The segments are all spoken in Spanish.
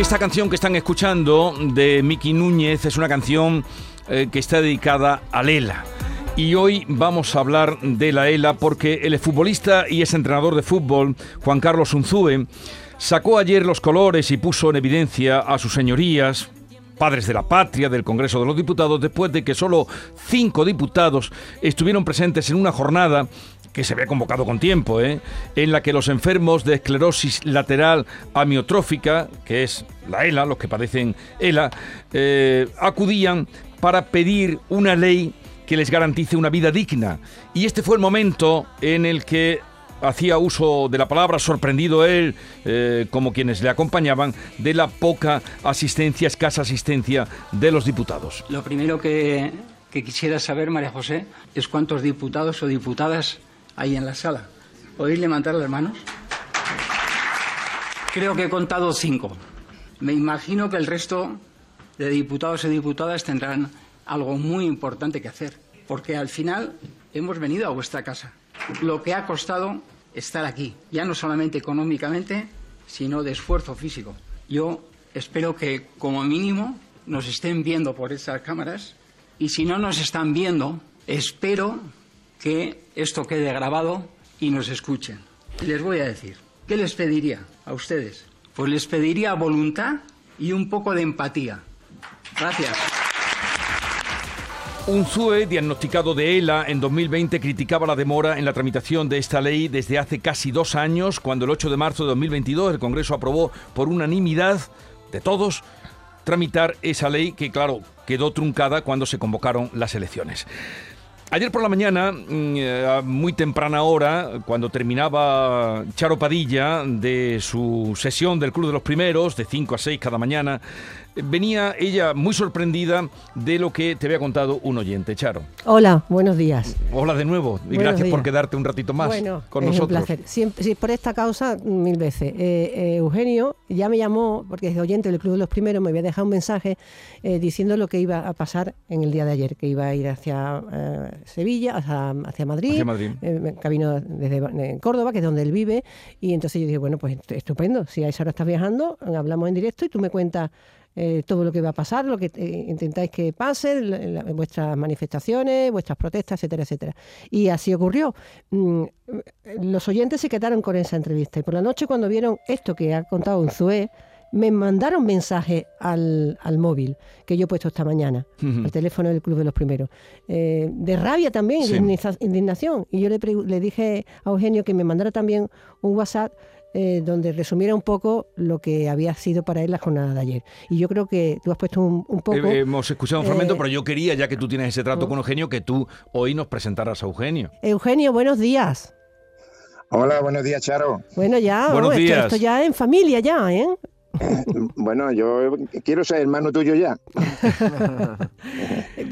Esta canción que están escuchando de Miki Núñez es una canción eh, que está dedicada a Lela. Y hoy vamos a hablar de la ELA porque el futbolista y ex entrenador de fútbol, Juan Carlos Unzúe, sacó ayer los colores y puso en evidencia a sus señorías, padres de la patria del Congreso de los Diputados, después de que solo cinco diputados estuvieron presentes en una jornada que se había convocado con tiempo, ¿eh? en la que los enfermos de esclerosis lateral amiotrófica, que es la ELA, los que padecen ELA, eh, acudían para pedir una ley que les garantice una vida digna. Y este fue el momento en el que hacía uso de la palabra, sorprendido él, eh, como quienes le acompañaban, de la poca asistencia, escasa asistencia de los diputados. Lo primero que, que quisiera saber, María José, es cuántos diputados o diputadas hay en la sala. ¿Podéis levantar las manos? Creo que he contado cinco. Me imagino que el resto de diputados y diputadas tendrán algo muy importante que hacer, porque al final hemos venido a vuestra casa. Lo que ha costado estar aquí, ya no solamente económicamente, sino de esfuerzo físico. Yo espero que como mínimo nos estén viendo por estas cámaras y si no nos están viendo, espero que esto quede grabado y nos escuchen. Les voy a decir, ¿qué les pediría a ustedes? Pues les pediría voluntad y un poco de empatía. Gracias. Unzue, diagnosticado de ELA en 2020, criticaba la demora en la tramitación de esta ley desde hace casi dos años, cuando el 8 de marzo de 2022 el Congreso aprobó por unanimidad de todos tramitar esa ley que, claro, quedó truncada cuando se convocaron las elecciones. Ayer por la mañana, mm, eh, a muy temprana hora, cuando terminaba Charo Padilla de su sesión del Club de los Primeros, de 5 a 6 cada mañana, venía ella muy sorprendida de lo que te había contado un oyente, Charo. Hola, buenos días. Hola de nuevo y Buenos gracias por quedarte un ratito más bueno, con es nosotros. un placer. Siempre, sí, por esta causa, mil veces. Eh, eh, Eugenio ya me llamó, porque es oyente del Club de los Primeros, me había dejado un mensaje eh, diciendo lo que iba a pasar en el día de ayer, que iba a ir hacia Sevilla, hacia, hacia Madrid, Hacia Madrid. camino desde Córdoba, que es donde él vive, y entonces yo dije, bueno, pues est- estupendo, si a esa hora estás viajando, hablamos en directo y tú me cuentas eh, todo lo que va a pasar, lo que eh, intentáis que pase, la- la- vuestras manifestaciones, vuestras protestas, etcétera, etcétera. Y así ocurrió. Mm, los oyentes se quedaron con esa entrevista y por la noche cuando vieron esto que ha contado Unzué, me mandaron mensaje al, al móvil que yo he puesto esta mañana, Ujú. al teléfono del Club de los Primeros, eh, de rabia también, Sí. de indigna- indignación. Y yo le, le dije a Eugenio que me mandara también un WhatsApp eh, donde resumiera un poco lo que había sido para él la jornada de ayer. Y yo creo que tú has puesto un, un poco... Eh, hemos escuchado un fragmento, eh, pero yo quería, ya que tú tienes ese trato oh. con Eugenio, que tú hoy nos presentaras a Eugenio. Eugenio, buenos días. Hola, buenos días, Charo. Bueno, ya, Buenos oh, esto, días. esto ya en familia ya, ¿eh? Bueno, yo quiero ser hermano tuyo ya.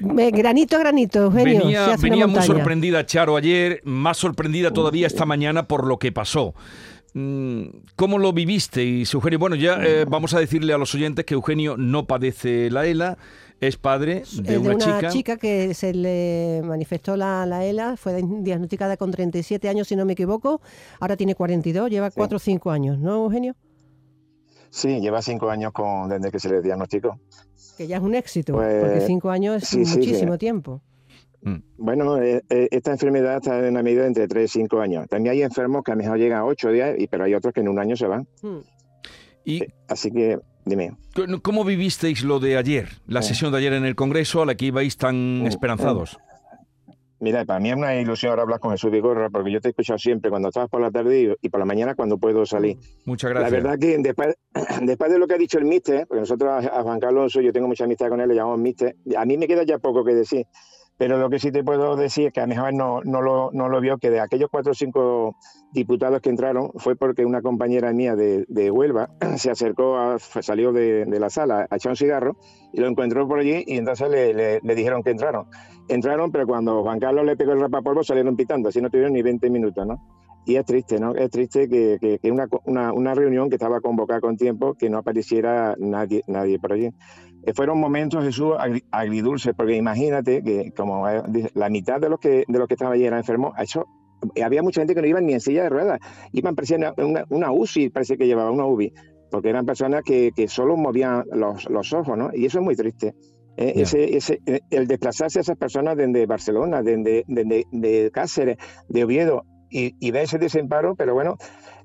Me- Granito a granito, Eugenio. venía venía muy sorprendida Charo ayer, más sorprendida todavía esta mañana por lo que pasó. Mm, ¿Cómo lo vivisteis, Eugenio? Bueno, ya eh, vamos a decirle a los oyentes que Eugenio no padece la ELA, es padre de, Eh, una, chica. que se le manifestó la, la ELA, fue diagnosticada con 37 años, si no me equivoco. Ahora tiene 42, lleva 4 o 5 años, ¿no, Eugenio? Sí, lleva cinco años con, desde que se le diagnosticó. Que ya es un éxito, Pues, porque 5 años es sí, sí, muchísimo sí. tiempo. Mm. Bueno, eh, eh, esta enfermedad está en una medida entre 3 y 5 años. También hay enfermos que a lo mejor llegan a 8 días, pero hay otros que en un año se van. Hmm. ¿Y Eh, Así que, dime. cómo vivisteis lo de ayer, la Eh. sesión de ayer en el Congreso a la que ibais tan Mm, esperanzados? Mira, para mí es una ilusión ahora hablar con Jesús Vigorra, porque yo te he escuchado siempre cuando estabas por la tarde y, por la mañana cuando puedo salir. Muchas gracias. La verdad que después, después de lo que ha dicho el mister, porque nosotros a, Juan Carlos, yo tengo mucha amistad con él, le llamamos mister, a mí me queda ya poco que decir. Pero lo que sí te puedo decir es que a mejor no, no, lo, no lo vio, que de aquellos cuatro o cinco diputados que entraron fue porque una compañera mía de, de Huelva se acercó, a, salió de, de, la sala a echar un cigarro y lo encontró por allí y entonces le, le, le, dijeron que entraron. Entraron, pero cuando Juan Carlos le pegó el rapapolvo salieron pitando, así no tuvieron ni 20 minutos, ¿no? Y es triste, ¿no? Es triste que, que, que una, una, una, reunión que estaba convocada con tiempo, que no apareciera nadie, nadie por allí. Eh, fueron momentos, Jesús, agridulces, porque imagínate que como la mitad de los que, de los que estaban allí eran enfermos, eso, había mucha gente que no iban ni en silla de ruedas, iban, parecía una, una UCI, parece que llevaba una UBI, porque eran personas que, que solo movían los, los, ojos, ¿no? Y eso es muy triste. Eh, yeah. ese, ese, el desplazarse a esas personas desde Barcelona, desde, desde de Cáceres, de Oviedo, y, y ver ese desemparo, pero bueno,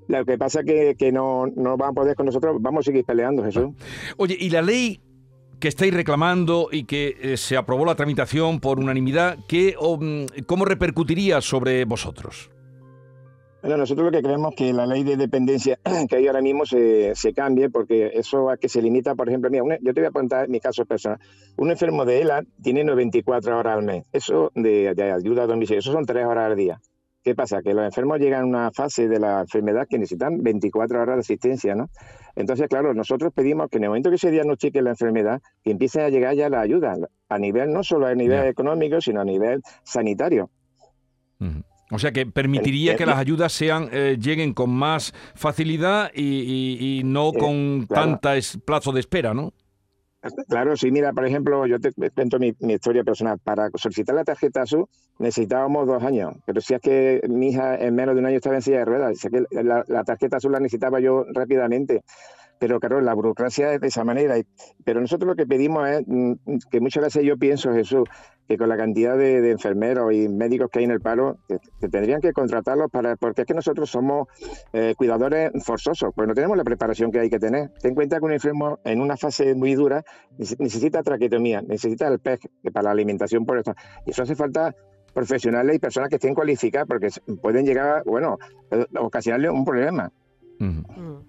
lo que pasa es que, que no, no van a poder con nosotros, vamos a seguir peleando, Jesús. Oye, ¿y la ley que estáis reclamando y que eh, se aprobó la tramitación por unanimidad, ¿qué, o, ¿cómo repercutiría sobre vosotros? Bueno, nosotros lo que creemos es que la ley de dependencia que hay ahora mismo se, se cambie, porque eso a que se limita, por ejemplo, mira, una, yo te voy a contar mi caso personal. Un enfermo de ELA tiene 94 horas al mes, eso de, de ayuda a domicilio, eso son 3 horas al día. ¿Qué pasa? Que los enfermos llegan a una fase de la enfermedad que necesitan 24 horas de asistencia, ¿no? Entonces, claro, nosotros pedimos que en el momento que se diagnostique la enfermedad, que empiece a llegar ya la ayuda, a nivel, no solo a nivel yeah. económico, sino a nivel sanitario. Uh -huh. O sea que permitiría que las ayudas sean eh, lleguen con más facilidad y, y, y no con eh, claro. tanta es, plazo de espera, ¿no? Claro, sí, mira, por ejemplo, yo te cuento mi, historia personal. Para solicitar la tarjeta azul necesitábamos dos años, pero si es que mi hija en menos de un año estaba en silla de ruedas, la, la tarjeta azul la necesitaba yo rápidamente pero claro, la burocracia es de esa manera. Pero nosotros lo que pedimos es mm, que muchas veces yo pienso, Jesús, que con la cantidad de, de enfermeros y médicos que hay en el paro, que, que, tendrían que contratarlos para, porque es que nosotros somos eh, cuidadores forzosos, pues no tenemos la preparación que hay que tener. Ten en cuenta que un enfermo en una fase muy dura necesita traquetomía, necesita el PEG para la alimentación por esto. Y eso hace falta profesionales y personas que estén cualificadas porque pueden llegar, bueno, a ocasionarle un problema. -huh. mm.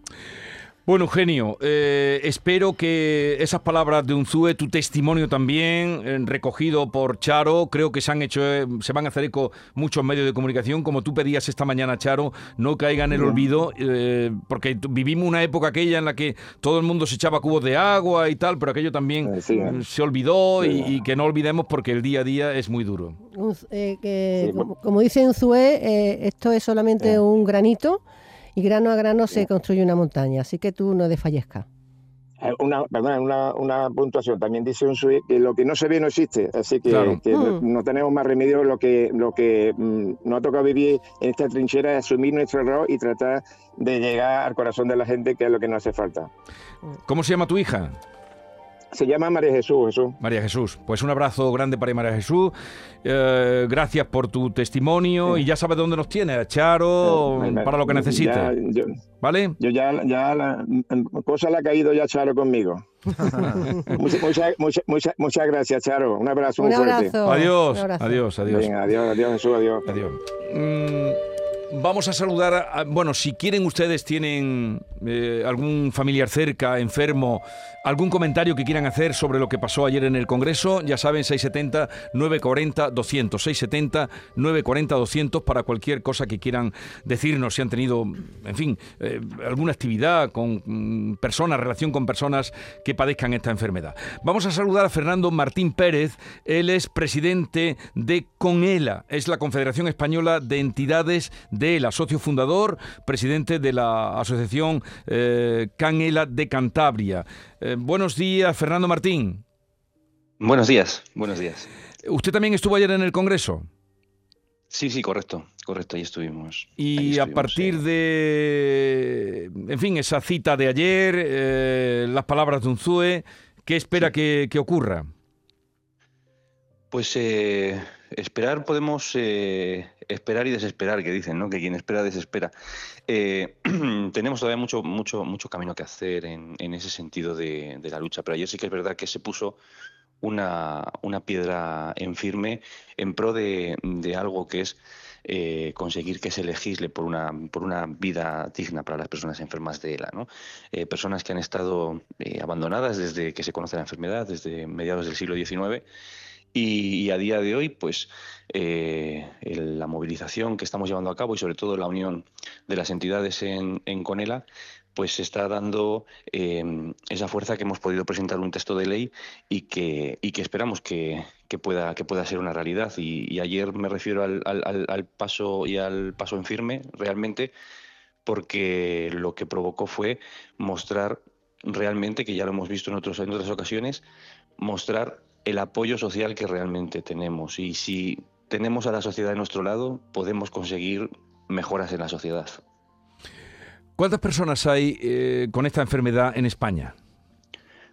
Bueno, Eugenio, eh, espero que esas palabras de Unzue, tu testimonio también, eh, recogido por Charo, creo que se han hecho, eh, se van a hacer eco muchos medios de comunicación, como tú pedías esta mañana, Charo, no caiga en el olvido, eh, porque vivimos una época aquella en la que todo el mundo se echaba cubos de agua y tal, pero aquello también sí, se olvidó sí. y, y, que no olvidemos porque el día a día es muy duro. Que, sí. como, como, dice Unzue, esto es solamente un granito y grano a grano se construye una montaña, así que tú no desfallezcas. Una, perdón, una, una, puntuación. También dice un suite que lo que no se ve no existe, así que, claro. que mm. no, tenemos más remedio. Lo que, lo que mm, nos ha tocado vivir en esta trinchera es asumir nuestro error y tratar de llegar al corazón de la gente, que es lo que nos hace falta. ¿Cómo se llama tu hija? Se llama María Jesús, Jesús. María Jesús. Pues un abrazo grande para María Jesús. Eh, gracias por tu testimonio sí. y ya sabes dónde nos tiene, Charo, sí, para lo que necesites. Yo, ¿Vale? Yo ya, ya la cosa la ha caído ya Charo conmigo. muchas, muchas, muchas, muchas, gracias, Charo. Un abrazo un muy abrazo. fuerte. Adiós, abrazo. adiós, adiós. Adiós, adiós, Jesús, adiós. Adiós. Mm vamos a saludar, a, bueno, si quieren ustedes, tienen eh, algún familiar cerca, enfermo, algún comentario que quieran hacer sobre lo que pasó ayer en el Congreso, ya saben, 670-940-200, 670-940-200 para cualquier cosa que quieran decirnos, si han tenido, en fin, eh, alguna actividad con mm, personas, relación con personas que padezcan esta enfermedad. Vamos a saludar a Fernando Martín Pérez, él es presidente de CONELA, es la Confederación Española de Entidades de de la socio fundador, presidente de la asociación eh, Canela de Cantabria. Eh, buenos días, Fernando Martín. Buenos días, buenos días. ¿Usted también estuvo ayer en el Congreso? Sí, sí, correcto, correcto, ahí estuvimos. Y ahí estuvimos, a partir de, en fin, esa cita de ayer, eh, las palabras de Unzue, ¿qué espera sí. que, que, ocurra? Pues eh, esperar podemos eh, esperar y desesperar, que dicen, ¿no? Que quien espera desespera. Eh, tenemos todavía mucho, mucho, mucho camino que hacer en, ese sentido de, la lucha, pero ayer sí que es verdad que se puso una, una piedra en firme en pro de, de algo que es eh, conseguir que se legisle por una, por una vida digna para las personas enfermas de ELA. ¿no? Personas que han estado abandonadas desde que se conoce la enfermedad, desde mediados del siglo XIX. Y, a día de hoy, pues la movilización que estamos llevando a cabo y sobre todo la unión de las entidades en, en Conela, pues está dando em, esa fuerza que hemos podido presentar un texto de ley y que, y que esperamos que, pueda, que pueda ser una realidad. Y, ayer me refiero al, al, paso y al paso en firme, realmente, porque lo que provocó fue mostrar realmente, que ya lo hemos visto en, otros, en otras ocasiones, mostrar el apoyo social que realmente tenemos. Y si tenemos a la sociedad de nuestro lado, podemos conseguir mejoras en la sociedad. ¿Cuántas personas hay eh, con esta enfermedad en España?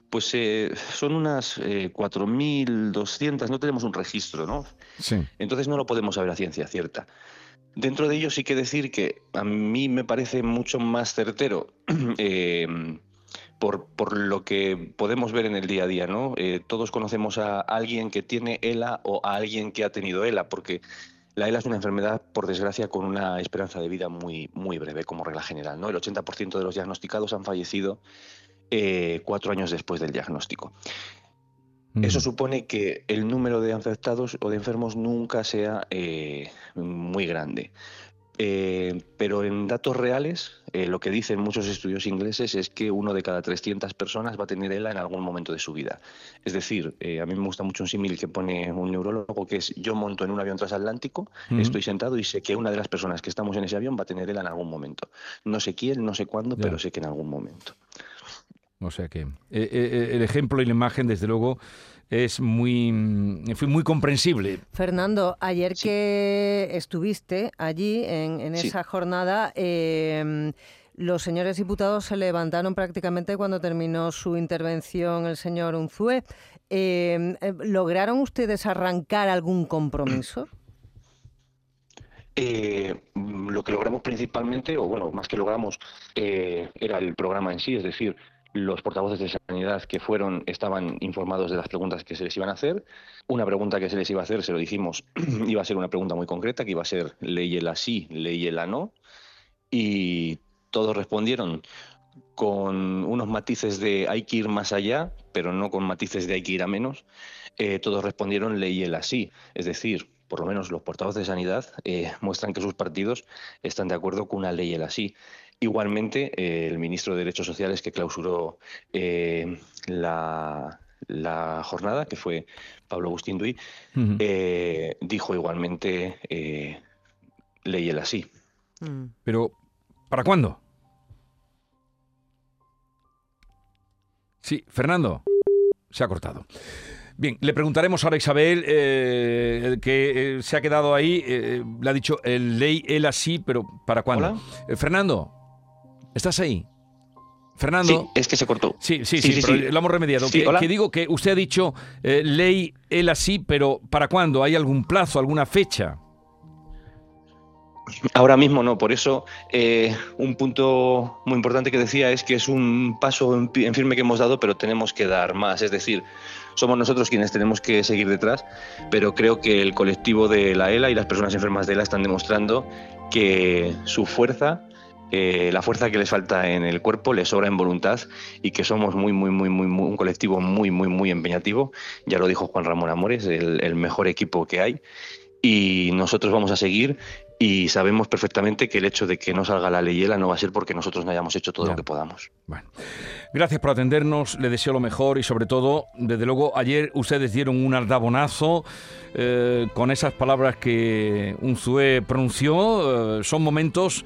Pues eh, son unas 4.200, eh, no tenemos un registro, ¿no? Sí. Entonces no lo podemos saber a ciencia cierta. Dentro de ello sí que decir que a mí me parece mucho más certero por, por, lo que podemos ver en el día a día, ¿no? todos conocemos a alguien que tiene ELA o a alguien que ha tenido ELA, porque la ELA es una enfermedad, por desgracia, con una esperanza de vida muy, muy breve, como regla general. ¿no? El 80% de los diagnosticados han fallecido eh, cuatro años después del diagnóstico. Eso mm. supone que el número de afectados o de enfermos nunca sea eh, muy grande. Eh, pero en datos reales, eh, lo que dicen muchos estudios ingleses es que uno de cada 300 personas va a tener ELA en algún momento de su vida. Es decir, eh, a mí me gusta mucho un símil que pone un neurólogo, que es yo monto en un avión transatlántico, estoy sentado y sé que una de las personas que estamos en ese avión va a tener ELA en algún momento. No sé quién, no sé cuándo, pero sé que en algún momento. O sea que el ejemplo y la imagen, desde luego, es muy, muy comprensible. Fernando, ayer que estuviste allí en, esa jornada, em, los señores diputados se levantaron prácticamente cuando terminó su intervención el señor Unzué. Em, eh, ¿Lograron ustedes arrancar algún compromiso? Eh, lo que logramos principalmente, o bueno, más que logramos, eh, era el programa en sí, es decir, los portavoces de sanidad que fueron estaban informados de las preguntas que se les iban a hacer. Una pregunta que se les iba a hacer, se lo dijimos, iba a ser una pregunta muy concreta, que iba a ser el sí, el no. Y todos respondieron con unos matices de hay que ir más allá, pero no con matices de hay que ir a menos. Eh, todos respondieron ley el sí. Es decir, por lo menos los portavoces de sanidad eh, muestran que sus partidos están de acuerdo con una ley el así. Igualmente, eh, el ministro de Derechos Sociales que clausuró eh, la, jornada, que fue Pablo Agustín Duy, eh, dijo igualmente ley el así. Mm. Pero, ¿para cuándo? Sí, Fernando, se ha cortado. Bien, le preguntaremos ahora a Isabel, que se ha quedado ahí, le ha dicho el ley, él así, pero ¿para cuándo? Fernando. ¿Estás ahí? Fernando. Sí, es que se cortó. Sí, sí, sí, lo hemos remediado. Que, digo que usted ha dicho eh, ley él así, pero ¿para cuándo? ¿Hay algún plazo, alguna fecha? Ahora mismo no, por eso eh, un punto muy importante que decía es que es un paso en, firme que hemos dado, pero tenemos que dar más. Es decir, somos nosotros quienes tenemos que seguir detrás, pero creo que el colectivo de la ELA y las personas enfermas de ELA están demostrando que su fuerza eh, la fuerza que les falta en el cuerpo les sobra en voluntad y que somos muy, muy, muy, muy, un colectivo muy, muy, muy empeñativo. Ya lo dijo Juan Ramón Amores, el, el mejor equipo que hay. Y nosotros vamos a seguir y sabemos perfectamente que el hecho de que no salga la leyela no va a ser porque nosotros no hayamos hecho todo lo que podamos. Bueno, gracias por atendernos, le deseo lo mejor y sobre todo, desde luego, ayer ustedes dieron un aldabonazo eh, con esas palabras que un Zue pronunció. Eh, son momentos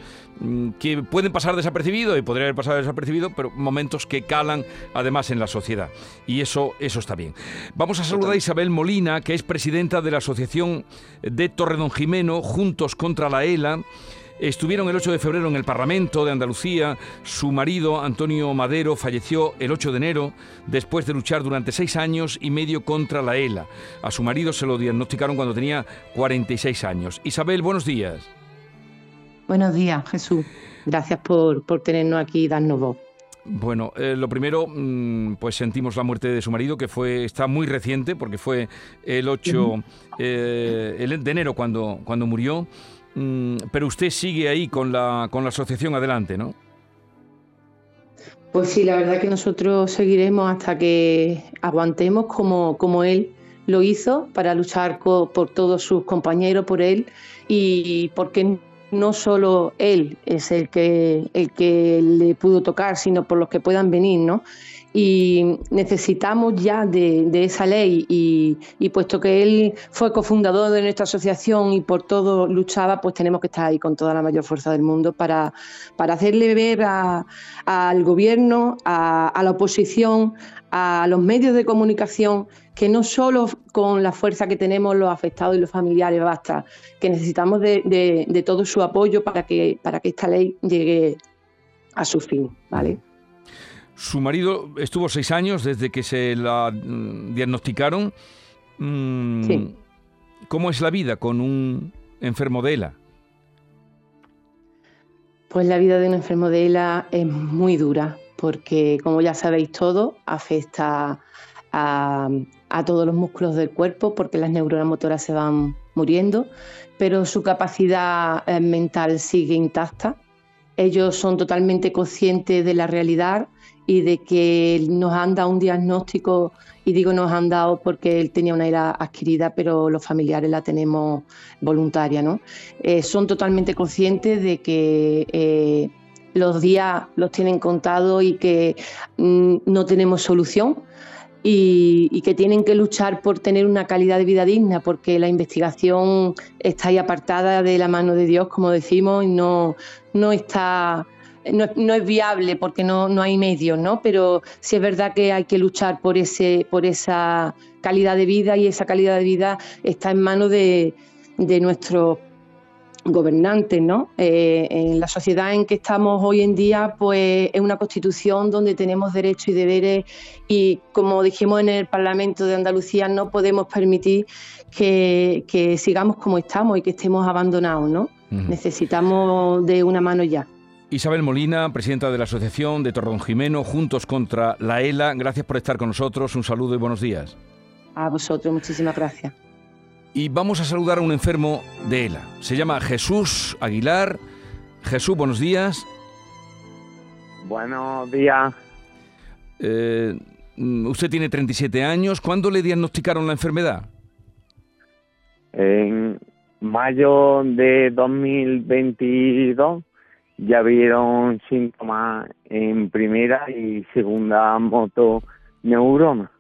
que pueden pasar desapercibidos y podrían haber pasado desapercibidos, pero momentos que calan además en la sociedad. Y eso, eso está bien. Vamos a saludar a Isabel Molina, que es presidenta de la Asociación de Torredón Jimeno, Juntos contra la ELA. Estuvieron el 8 de febrero en el Parlamento de Andalucía. Su marido, Antonio Madero, falleció el 8 de enero después de luchar durante seis años y medio contra la ELA. A su marido se lo diagnosticaron cuando tenía 46 años. Isabel, buenos días. Buenos días, Jesús. Gracias por, por tenernos aquí y darnos voz. Bueno, eh, lo primero, mm, pues sentimos la muerte de su marido, que fue está muy reciente, porque fue el 8 eh, el de enero cuando, cuando murió. Mm, pero usted sigue ahí con la, con la asociación adelante, ¿no? Pues sí, la verdad que nosotros seguiremos hasta que aguantemos como, como él lo hizo para luchar por todos sus compañeros, por él y porque no solo él es el que, el que le pudo tocar, sino por los que puedan venir, ¿no? Y necesitamos ya de, esa ley y, puesto que él fue cofundador de nuestra asociación y por todo luchaba, pues tenemos que estar ahí con toda la mayor fuerza del mundo para, para hacerle ver a- al gobierno, a, la oposición, a los medios de comunicación, que no solo con la fuerza que tenemos los afectados y los familiares basta, que necesitamos de, de- de todo su apoyo para que, para que esta ley llegue a su fin, ¿vale? Su marido estuvo seis años desde que se la mm, diagnosticaron. Mm, Sí. ¿Cómo es la vida con un enfermo de ELA? Pues la vida de un enfermo de ELA es muy dura porque, como ya sabéis todos, afecta a, a todos los músculos del cuerpo porque las neuronas motoras se van muriendo, pero su capacidad eh, mental sigue intacta. Ellos son totalmente conscientes de la realidad y de que nos han dado un diagnóstico, y digo nos han dado porque él tenía una ELA adquirida, pero los familiares la tenemos voluntaria, ¿no? eh, son totalmente conscientes de que eh, los días los tienen contados y que mm, no tenemos solución y, y que tienen que luchar por tener una calidad de vida digna, porque la investigación está ahí apartada de la mano de Dios, como decimos, y no, no está... No, no es viable porque no, no hay medios, ¿no? Pero sí es verdad que hay que luchar por, ese, por esa calidad de vida y esa calidad de vida está en manos de, de nuestros gobernantes, ¿no? Eh, en la sociedad en que estamos hoy en día, pues es una constitución donde tenemos derechos y deberes y como dijimos en el Parlamento de Andalucía, no podemos permitir que, que sigamos como estamos y que estemos abandonados, ¿no? Necesitamos de una mano ya. Isabel Molina, presidenta de la Asociación de Torredón Jimeno, Juntos contra la ELA, gracias por estar con nosotros. Un saludo y buenos días. A vosotros, muchísimas gracias. Y vamos a saludar a un enfermo de ELA. Se llama Jesús Aguilar. Jesús, buenos días. Buenos días. Eh, usted tiene 37 años. ¿Cuándo le diagnosticaron la enfermedad? En mayo de 2022 ya vieron síntomas en primera y segunda motoneurona.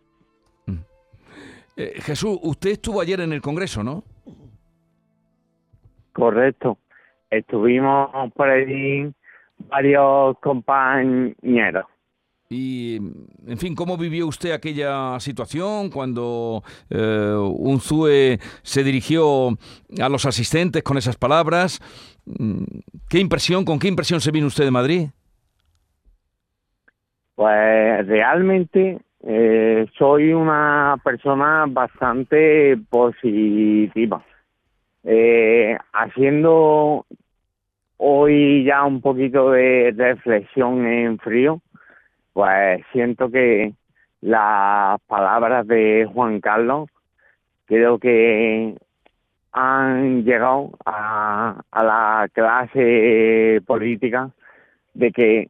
Eh, Jesús, usted estuvo ayer en el Congreso, ¿no? Correcto. Estuvimos por allí varios compañeros. Y, en fin, ¿cómo vivió usted aquella situación cuando eh, un ZUE se dirigió a los asistentes con esas palabras? Mm, ¿Qué impresión, con qué impresión se vino usted de Madrid? Pues realmente eh, soy una persona bastante positiva. Eh, haciendo hoy ya un poquito de reflexión en frío, pues siento que las palabras de Juan Carlos creo que han llegado a, la clase política de que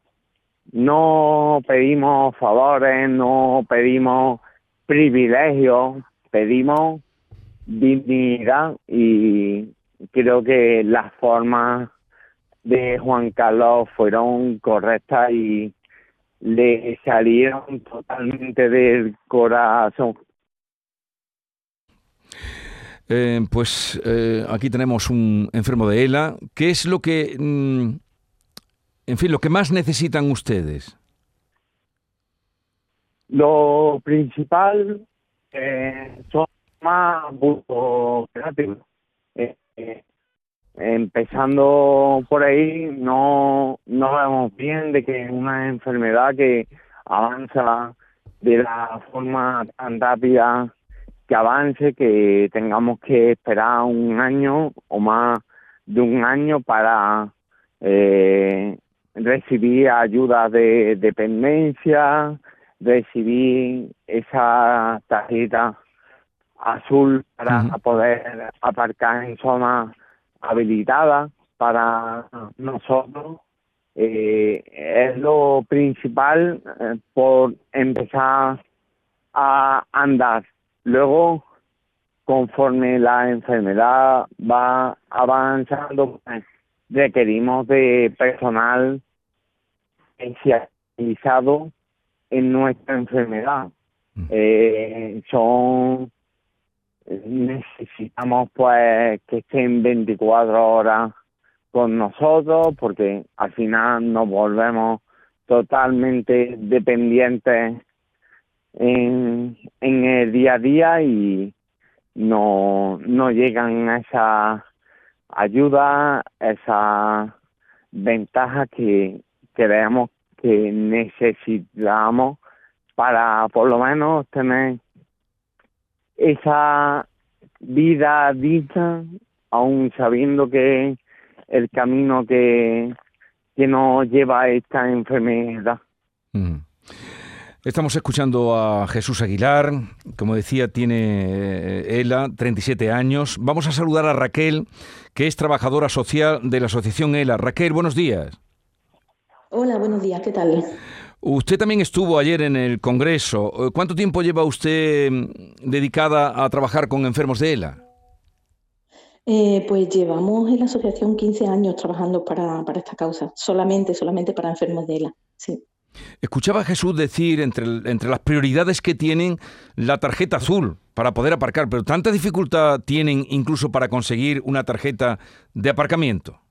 no pedimos favores, no pedimos privilegios, pedimos dignidad y creo que las formas de Juan Carlos fueron correctas y le salieron totalmente del corazón. Eh, pues eh, aquí tenemos un enfermo de ELA. ¿Qué es lo que, mm, en fin, lo que más necesitan ustedes? Lo principal eh, son más burocráticos. Eh, eh, empezando por ahí, no, no vemos bien de que una enfermedad que avanza de la forma tan rápida que avance, que tengamos que esperar un año o más de un año para eh, recibí ayuda de dependencia, recibí esa tarjeta azul para poder aparcar en zona habilitada para nosotros. Eh, es lo principal eh, por empezar a andar. Luego, conforme la enfermedad va avanzando, pues, requerimos de personal especializado en nuestra enfermedad. Eh, son necesitamos pues que estén 24 horas con nosotros porque al final nos volvemos totalmente dependientes en, en el día a día y no, no llegan a esa ayuda, esa ventaja que creemos que necesitamos para por lo menos tener esa vida digna, aún sabiendo que el camino que, que nos lleva a esta enfermedad. Estamos escuchando a Jesús Aguilar, como decía, tiene eh, ELA, 37 años. Vamos a saludar a Raquel, que es trabajadora social de la Asociación ELA. Raquel, buenos días. Hola, buenos días, ¿qué tal? Usted también estuvo ayer en el Congreso. Eh, ¿Cuánto tiempo lleva usted mm, dedicada a trabajar con enfermos de ELA? Eh, pues llevamos en la asociación 15 años trabajando para, para, esta causa, solamente, solamente para enfermos de ELA, sí. Escuchaba a Jesús decir entre, entre las prioridades que tienen la tarjeta azul para poder aparcar, pero ¿tanta dificultad tienen incluso para conseguir una tarjeta de aparcamiento?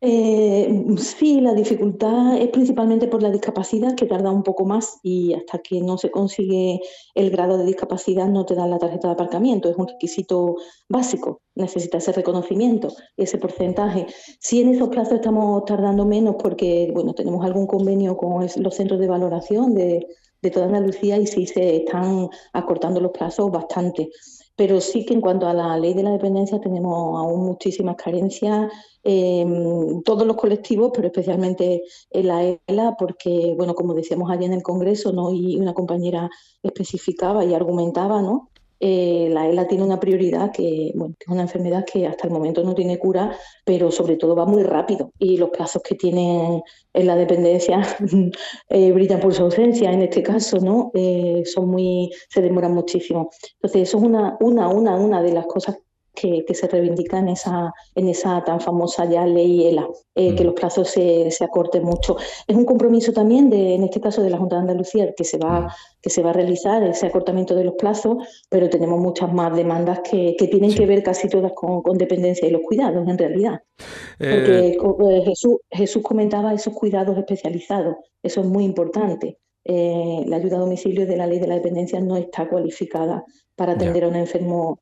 Eh, sí, la dificultad es principalmente por la discapacidad, que tarda un poco más y hasta que no se consigue el grado de discapacidad no te dan la tarjeta de aparcamiento. Es un requisito básico, necesita ese reconocimiento, ese porcentaje. Si en esos plazos estamos tardando menos porque bueno, tenemos algún convenio con los centros de valoración de, de toda Andalucía y sí se están acortando los plazos bastante. Pero sí que en cuanto a la ley de la dependencia tenemos aún muchísimas carencias en todos los colectivos, pero especialmente en la ELA, porque, bueno, como decíamos ayer en el Congreso, ¿no? y una compañera especificaba y argumentaba, ¿no? Eh, la ELA tiene una prioridad que, bueno, es una enfermedad que hasta el momento no tiene cura, pero sobre todo va muy rápido y los plazos que tienen en la dependencia eh, brillan por su ausencia en este caso, ¿no? Eh, son muy, se demoran muchísimo. Entonces, eso es una, una, una, una de las cosas que, se reivindica en esa, en esa tan famosa ya ley ELA, eh, que mm. los plazos se, se, acorten mucho. Es un compromiso también, de, en este caso de la Junta de Andalucía, que se, va, mm. que se va a realizar ese acortamiento de los plazos, pero tenemos muchas más demandas que, que tienen que ver casi todas con, con, dependencia y los cuidados, en realidad. Eh, Porque eh, Jesús, Jesús comentaba esos cuidados especializados, eso es muy importante. la ayuda a domicilio de la ley de la dependencia no está cualificada para atender a un enfermo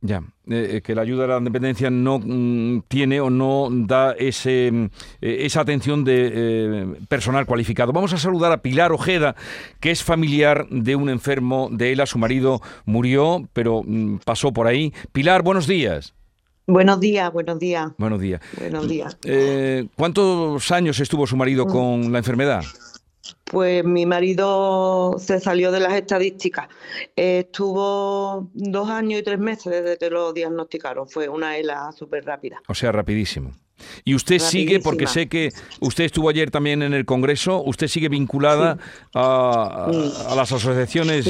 ya, eh, eh, que la ayuda a la dependencia no mm, tiene o no da ese, mm, eh, esa atención de personal cualificado. Vamos a saludar a Pilar Ojeda, que es familiar de un enfermo de ELA. Su marido murió, pero mm, pasó por ahí. Pilar, buenos días. Buenos días, buenos días. Buenos días. Buenos días. ¿Cuántos años estuvo su marido con la enfermedad? Pues mi marido se salió de las estadísticas. estuvo dos años y tres meses desde que lo diagnosticaron. Fue una ELA súper rápida. O sea, rapidísimo. Y usted sigue, porque sé que usted estuvo ayer también en el Congreso, usted sigue vinculada a, las asociaciones.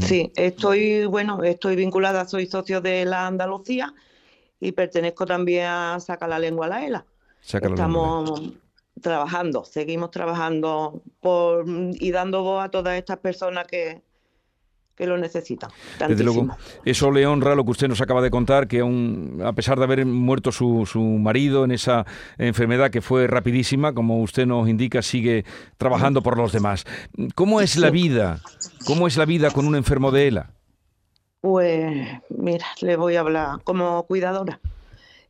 Sí. estoy, bueno, estoy vinculada, soy socio de la Andalucía y pertenezco también a Saca la Lengua a la ELA. Saca Estamos trabajando, seguimos trabajando por, y dando voz a todas estas personas que, que lo necesitan. Desde luego, eso le honra lo que usted nos acaba de contar, que aún, a pesar de haber muerto su, su marido en esa enfermedad que fue rapidísima, como usted nos indica, sigue trabajando por los demás. ¿Cómo es la vida? ¿Cómo es la vida con un enfermo de ELA? Pues mira, le voy a hablar como cuidadora.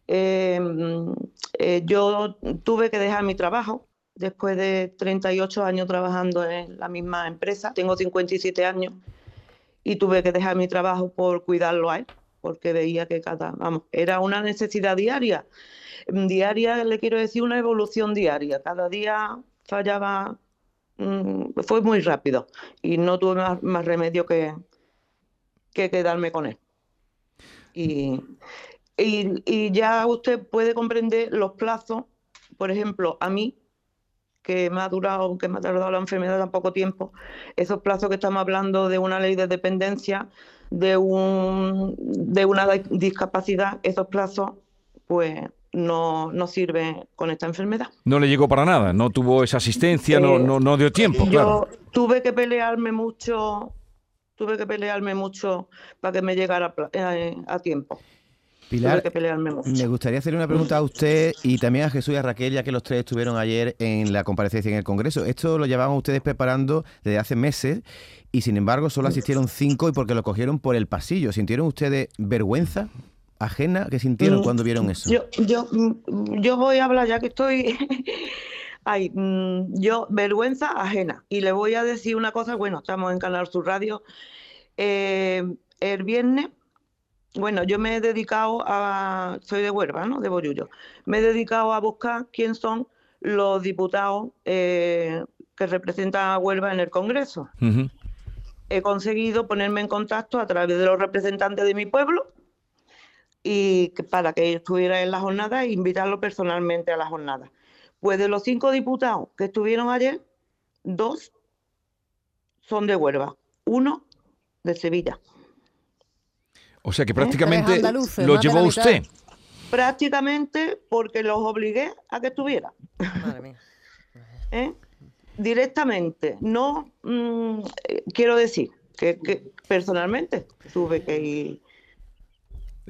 Em, eh, yo tuve que dejar mi trabajo después de 38 años trabajando en la misma empresa. Tengo 57 años y tuve que dejar mi trabajo por cuidarlo a él, porque veía que cada, vamos, era una necesidad diaria. Diaria, le quiero decir, una evolución diaria. Cada día fallaba, mm, fue muy rápido y no tuve más, remedio que, que quedarme con él. Y, y, ya usted puede comprender los plazos, por ejemplo, a mí, que me ha durado, que me ha tardado la enfermedad tan poco tiempo, esos plazos que estamos hablando de una ley de dependencia, de, un, de una discapacidad, esos plazos, pues no, no sirven con esta enfermedad. No le llegó para nada, no tuvo esa asistencia, no, no, no dio tiempo. Yo tuve que pelearme mucho, tuve que pelearme mucho para que me llegara eh, a tiempo. Pilar, me gustaría hacer una pregunta a usted y también a Jesús y a Raquel, ya que los tres estuvieron ayer en la comparecencia en el Congreso. Esto lo llevaban ustedes preparando desde hace meses y sin embargo solo asistieron cinco y porque lo cogieron por el pasillo. ¿Sintieron ustedes vergüenza ajena que sintieron mm, cuando vieron eso? Yo, yo, mm, yo voy a hablar ya que estoy... Ay, mm, yo, vergüenza ajena. Y le voy a decir una cosa, bueno, estamos en Canal Sur Radio. Eh, el viernes bueno, yo me he dedicado a, soy de Huelva, ¿no? De Bollullo. Me he dedicado a buscar quién son los diputados eh, que representan a Huelva en el Congreso. He conseguido ponerme en contacto a través de los representantes de mi pueblo y para que estuviera en la jornada e invitarlo personalmente a la jornada. Pues de los cinco diputados que estuvieron ayer, dos son de Huelva, uno de Sevilla. O sea que prácticamente lo llevó usted. Prácticamente porque los obligué a que estuviera. Madre mía. ¿Eh? Directamente. No mm, quiero decir que, que, personalmente tuve que ir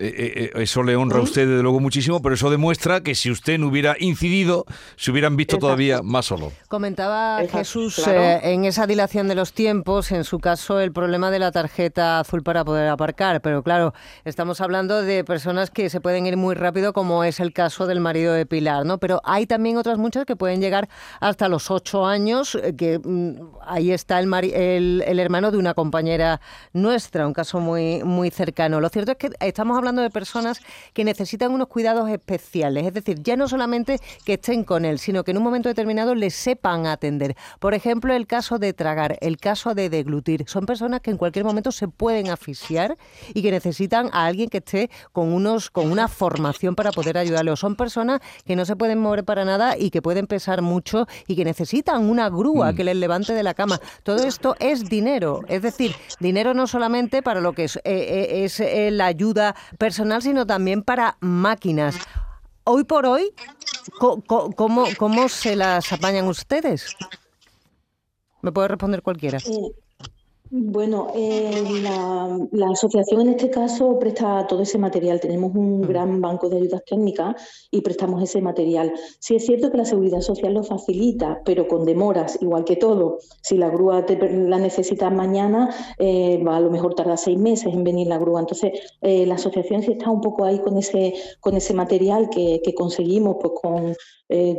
eh, eh, eh, eso le honra a usted desde luego muchísimo, pero eso demuestra que si usted no hubiera incidido, se hubieran visto todavía más solo. Comentaba Jesús en esa dilación de los tiempos, en su caso, el problema de la tarjeta azul para poder aparcar, pero claro, estamos hablando de personas que se pueden ir muy rápido, como es el caso del marido de Pilar, ¿no? Pero hay también otras muchas que pueden llegar hasta los ocho años, que mm, ahí está el, el, el hermano de una compañera nuestra, un caso muy, muy cercano. Lo cierto es que estamos hablando de personas que necesitan unos cuidados especiales, es decir, ya no solamente que estén con él, sino que en un momento determinado les sepan atender. Por ejemplo, el caso de tragar, el caso de deglutir. Son personas que en cualquier momento se pueden asfixiar y que necesitan a alguien que esté con unos con una formación para poder ayudarles. son personas que no se pueden mover para nada y que pueden pesar mucho y que necesitan una grúa mm. que les levante de la cama. Todo esto es dinero, es decir, dinero no solamente para lo que es, eh, eh, es eh, la ayuda personal, sino también para máquinas. Hoy por hoy, ¿cómo, cómo se las apañan ustedes? Me puede responder cualquiera. Eh, bueno, eh, la, asociación en este caso presta todo ese material. Tenemos un mm. gran banco de ayudas técnicas y prestamos ese material. Sí es cierto que la seguridad social lo facilita, pero con demoras, igual que todo. Si la grúa te, la necesitas mañana, eh, a lo mejor tarda seis meses en venir la grúa. Entonces, eh, la asociación sí está un poco ahí con ese, con ese material que, conseguimos pues, con,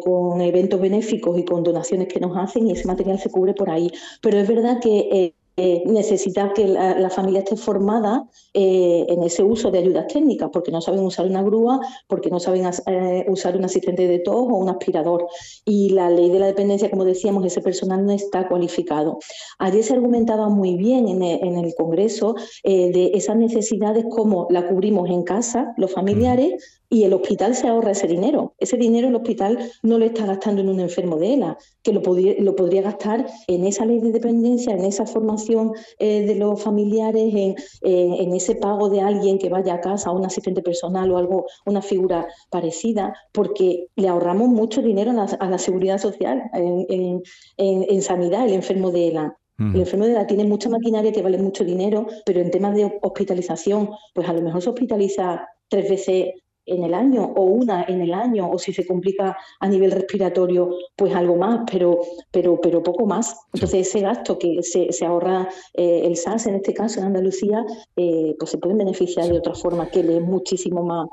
con eventos benéficos y con donaciones que nos hacen y ese material se cubre por ahí. Pero es verdad que eh, necesita que la, familia esté formada eh, en ese uso de ayudas técnicas, porque no saben usar una grúa, porque no saben eh, usar un asistente de tos o un aspirador. Y la ley de la dependencia, como decíamos, ese personal no está cualificado. Ayer se argumentaba muy bien en el, en el Congreso de esas necesidades, como la cubrimos en casa, los familiares, y el hospital se ahorra ese dinero. Ese dinero el hospital no lo está gastando en un enfermo de ELA, que lo, lo podría gastar en esa ley de dependencia, en esa formación eh, de los familiares, en, eh, en, ese pago de alguien que vaya a casa, un asistente personal o algo, una figura parecida, porque le ahorramos mucho dinero a la, seguridad social, en, en, sanidad, el enfermo de ELA. El enfermo de ELA tiene mucha maquinaria que vale mucho dinero, pero en temas de hospitalización, pues a lo mejor se hospitaliza tres veces en el año o una en el año o si se complica a nivel respiratorio pues algo más pero pero pero poco más. Entonces ese gasto que se, se ahorra eh, el SAS en este caso en Andalucía eh, pues se pueden beneficiar de otra forma que le es muchísimo más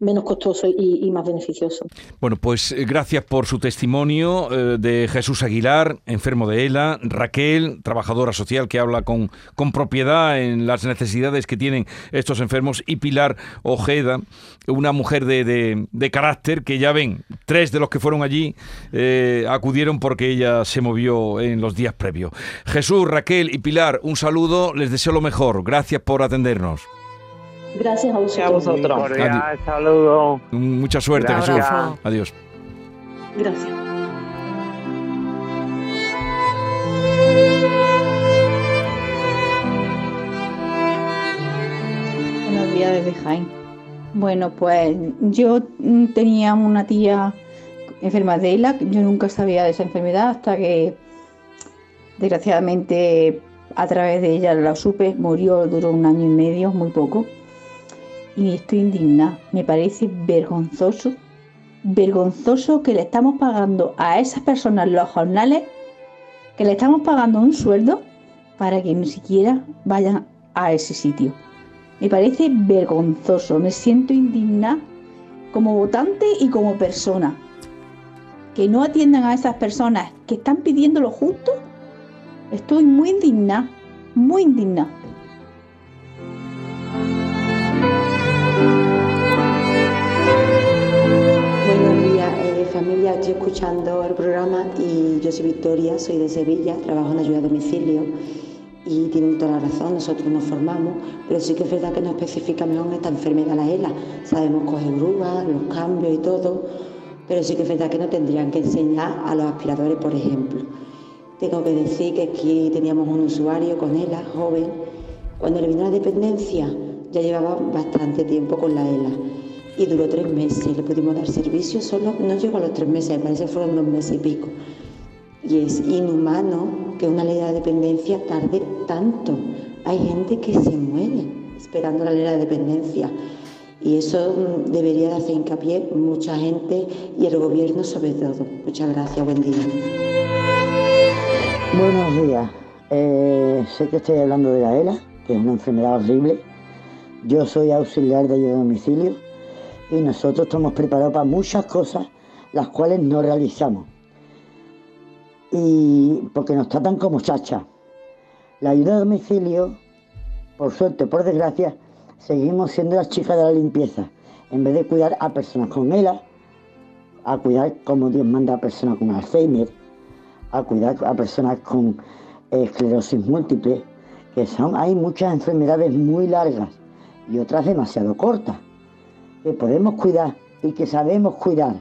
menos costoso y, más beneficioso. Bueno, pues eh, gracias por su testimonio eh, de Jesús Aguilar, enfermo de ELA, Raquel, trabajadora social que habla con, con propiedad en las necesidades que tienen estos enfermos, y Pilar Ojeda, una mujer de, de, carácter que ya ven, tres de los que fueron allí eh, acudieron porque ella se movió en los días previos. Jesús, Raquel y Pilar, un saludo, les deseo lo mejor, gracias por atendernos. Gracias a vosotros. saludo. Mucha suerte, Jesús. Adiós. Gracias. Buenos días desde Jaén. Bueno, pues yo tenía una tía enferma de ELA, yo nunca sabía de esa enfermedad hasta que desgraciadamente a través de ella la supe, murió, duró un año y medio, muy poco y estoy indignada. Me parece vergonzoso, vergonzoso que le estamos pagando a esas personas los jornales, que le estamos pagando un sueldo para que ni siquiera vayan a ese sitio. Me parece vergonzoso, me siento indignada como votante y como persona. Que no atiendan a esas personas que están pidiendo lo justo. Estoy muy indignada, muy indignada. Familia, estoy escuchando el programa y yo soy Victoria, soy de Sevilla, trabajo en ayuda a domicilio y tienen toda la razón, nosotros nos formamos, pero sí que es verdad que no especificamos esta enfermedad la ELA, sabemos coger grúas, los cambios y todo, pero sí que es verdad que no tendrían que enseñar a los aspiradores, por ejemplo. Tengo que decir que aquí teníamos un usuario con ELA, joven, cuando le vino la dependencia ya llevaba bastante tiempo con la ELA y duró tres meses. Le pudimos dar servicio, solo no llegó a los tres meses, me parece que fueron dos meses y pico. Y es inhumano que una ley de dependencia tarde tanto. Hay gente que se muere esperando la ley de dependencia. Y eso mm, debería de hacer hincapié mucha gente y el gobierno sobre todo. Muchas gracias, buen día. Buenos días. Eh, sé que estoy hablando de la ELA, que es una enfermedad horrible. Yo soy auxiliar de ayuda a domicilio y nosotros estamos preparados para muchas cosas las cuales no realizamos. Y porque nos tratan como chachas. La ayuda a domicilio, por suerte, por desgracia, seguimos siendo las chicas de la limpieza. En vez de cuidar a personas con ELA, a cuidar como Dios manda a personas con Alzheimer, a cuidar a personas con esclerosis múltiple, que son, hay muchas enfermedades muy largas y otras demasiado cortas que podemos cuidar y que sabemos cuidar.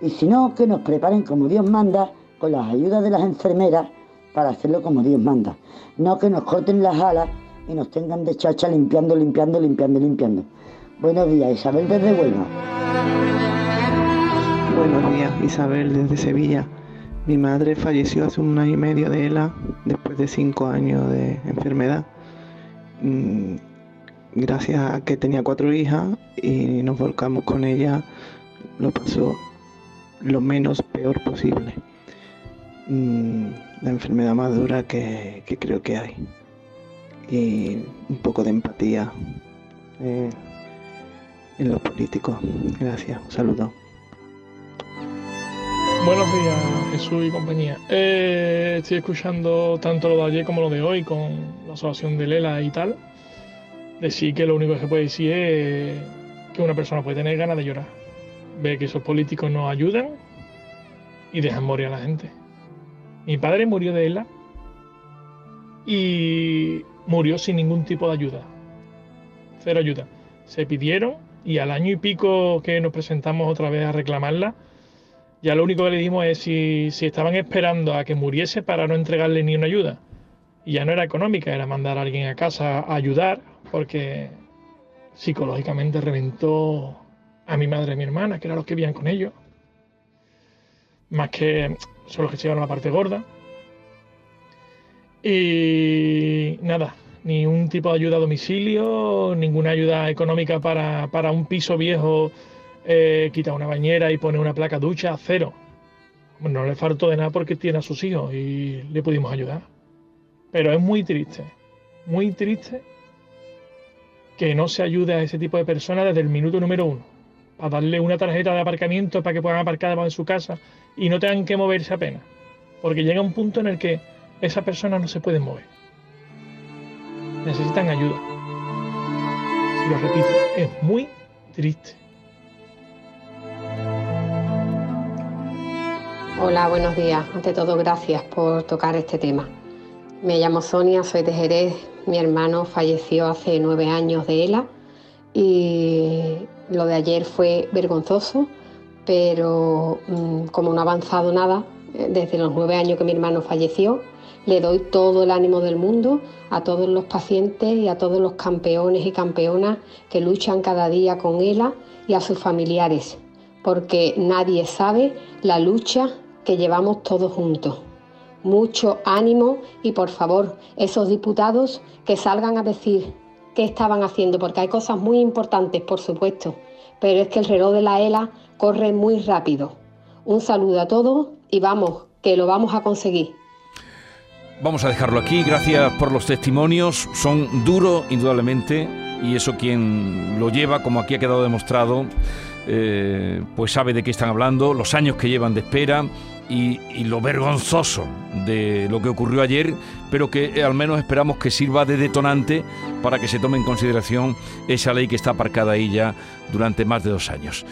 Y si no, que nos preparen como Dios manda, con las ayudas de las enfermeras, para hacerlo como Dios manda. No que nos corten las alas y nos tengan de chacha limpiando, limpiando, limpiando, limpiando. Buenos días, Isabel desde Huelva. Buenos días, Isabel desde Sevilla. Mi madre falleció hace un año y medio de ELA, después de cinco años de enfermedad. Gracias a que tenía cuatro hijas y nos volcamos con ella, lo pasó lo menos peor posible. Mm, la enfermedad más dura que, creo que hay. Y un poco de empatía eh, en los políticos. Gracias, un saludo. Buenos días, Jesús y compañía. Eh, estoy escuchando tanto lo de ayer como lo de hoy con la asociación de Lela y tal decir que lo único que se puede decir es que una persona puede tener ganas de llorar. Ve que esos políticos nos ayudan y dejan morir a la gente. Mi padre murió de ELA y murió sin ningún tipo de ayuda. Cero ayuda. Se pidieron y al año y pico que nos presentamos otra vez a reclamarla, ya lo único que le dimos es si, si estaban esperando a que muriese para no entregarle ni una ayuda. Y ya no era económica, era mandar a alguien a casa a ayudar porque psicológicamente reventó a mi madre y a mi hermana, que eran los que vivían con ellos. Más que son los que se llevaron la parte gorda. Y nada, ni un tipo de ayuda a domicilio, ninguna ayuda económica para, un piso viejo, eh, quitar una bañera y poner una placa ducha, cero. No le faltó de nada porque tiene a sus hijos y le pudimos ayudar. Pero es muy triste, muy triste que no se ayude a ese tipo de personas desde el minuto número uno. A darle una tarjeta de aparcamiento para que puedan aparcar debajo de su casa y no tengan que moverse apenas. Porque llega un punto en el que esas personas no se pueden mover. Necesitan ayuda. Y lo repito, es muy triste. Hola, buenos días. Ante todo, gracias por tocar este tema. Me llamo Sonia, soy de Jerez. Mi hermano falleció hace nueve años de ELA y lo de ayer fue vergonzoso, pero mm, como no ha avanzado nada eh, desde los nueve años que mi hermano falleció, le doy todo el ánimo del mundo a todos los pacientes y a todos los campeones y campeonas que luchan cada día con ELA y a sus familiares, porque nadie sabe la lucha que llevamos todos juntos. Mucho ánimo y por favor, esos diputados que salgan a decir qué estaban haciendo, porque hay cosas muy importantes, por supuesto, pero es que el reloj de la ELA corre muy rápido. Un saludo a todos y vamos, que lo vamos a conseguir. Vamos a dejarlo aquí, gracias por los testimonios, son duros indudablemente y eso quien lo lleva, como aquí ha quedado demostrado, eh, pues sabe de qué están hablando, los años que llevan de espera y, lo vergonzoso de lo que ocurrió ayer, pero que eh, al menos esperamos que sirva de detonante para que se tome en consideración esa ley que está aparcada ahí ya durante más de dos años.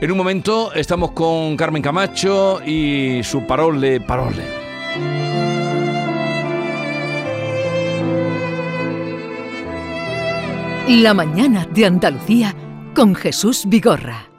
En un momento estamos con Carmen Camacho y su parole, parole. La mañana de Andalucía con Jesús Vigorra.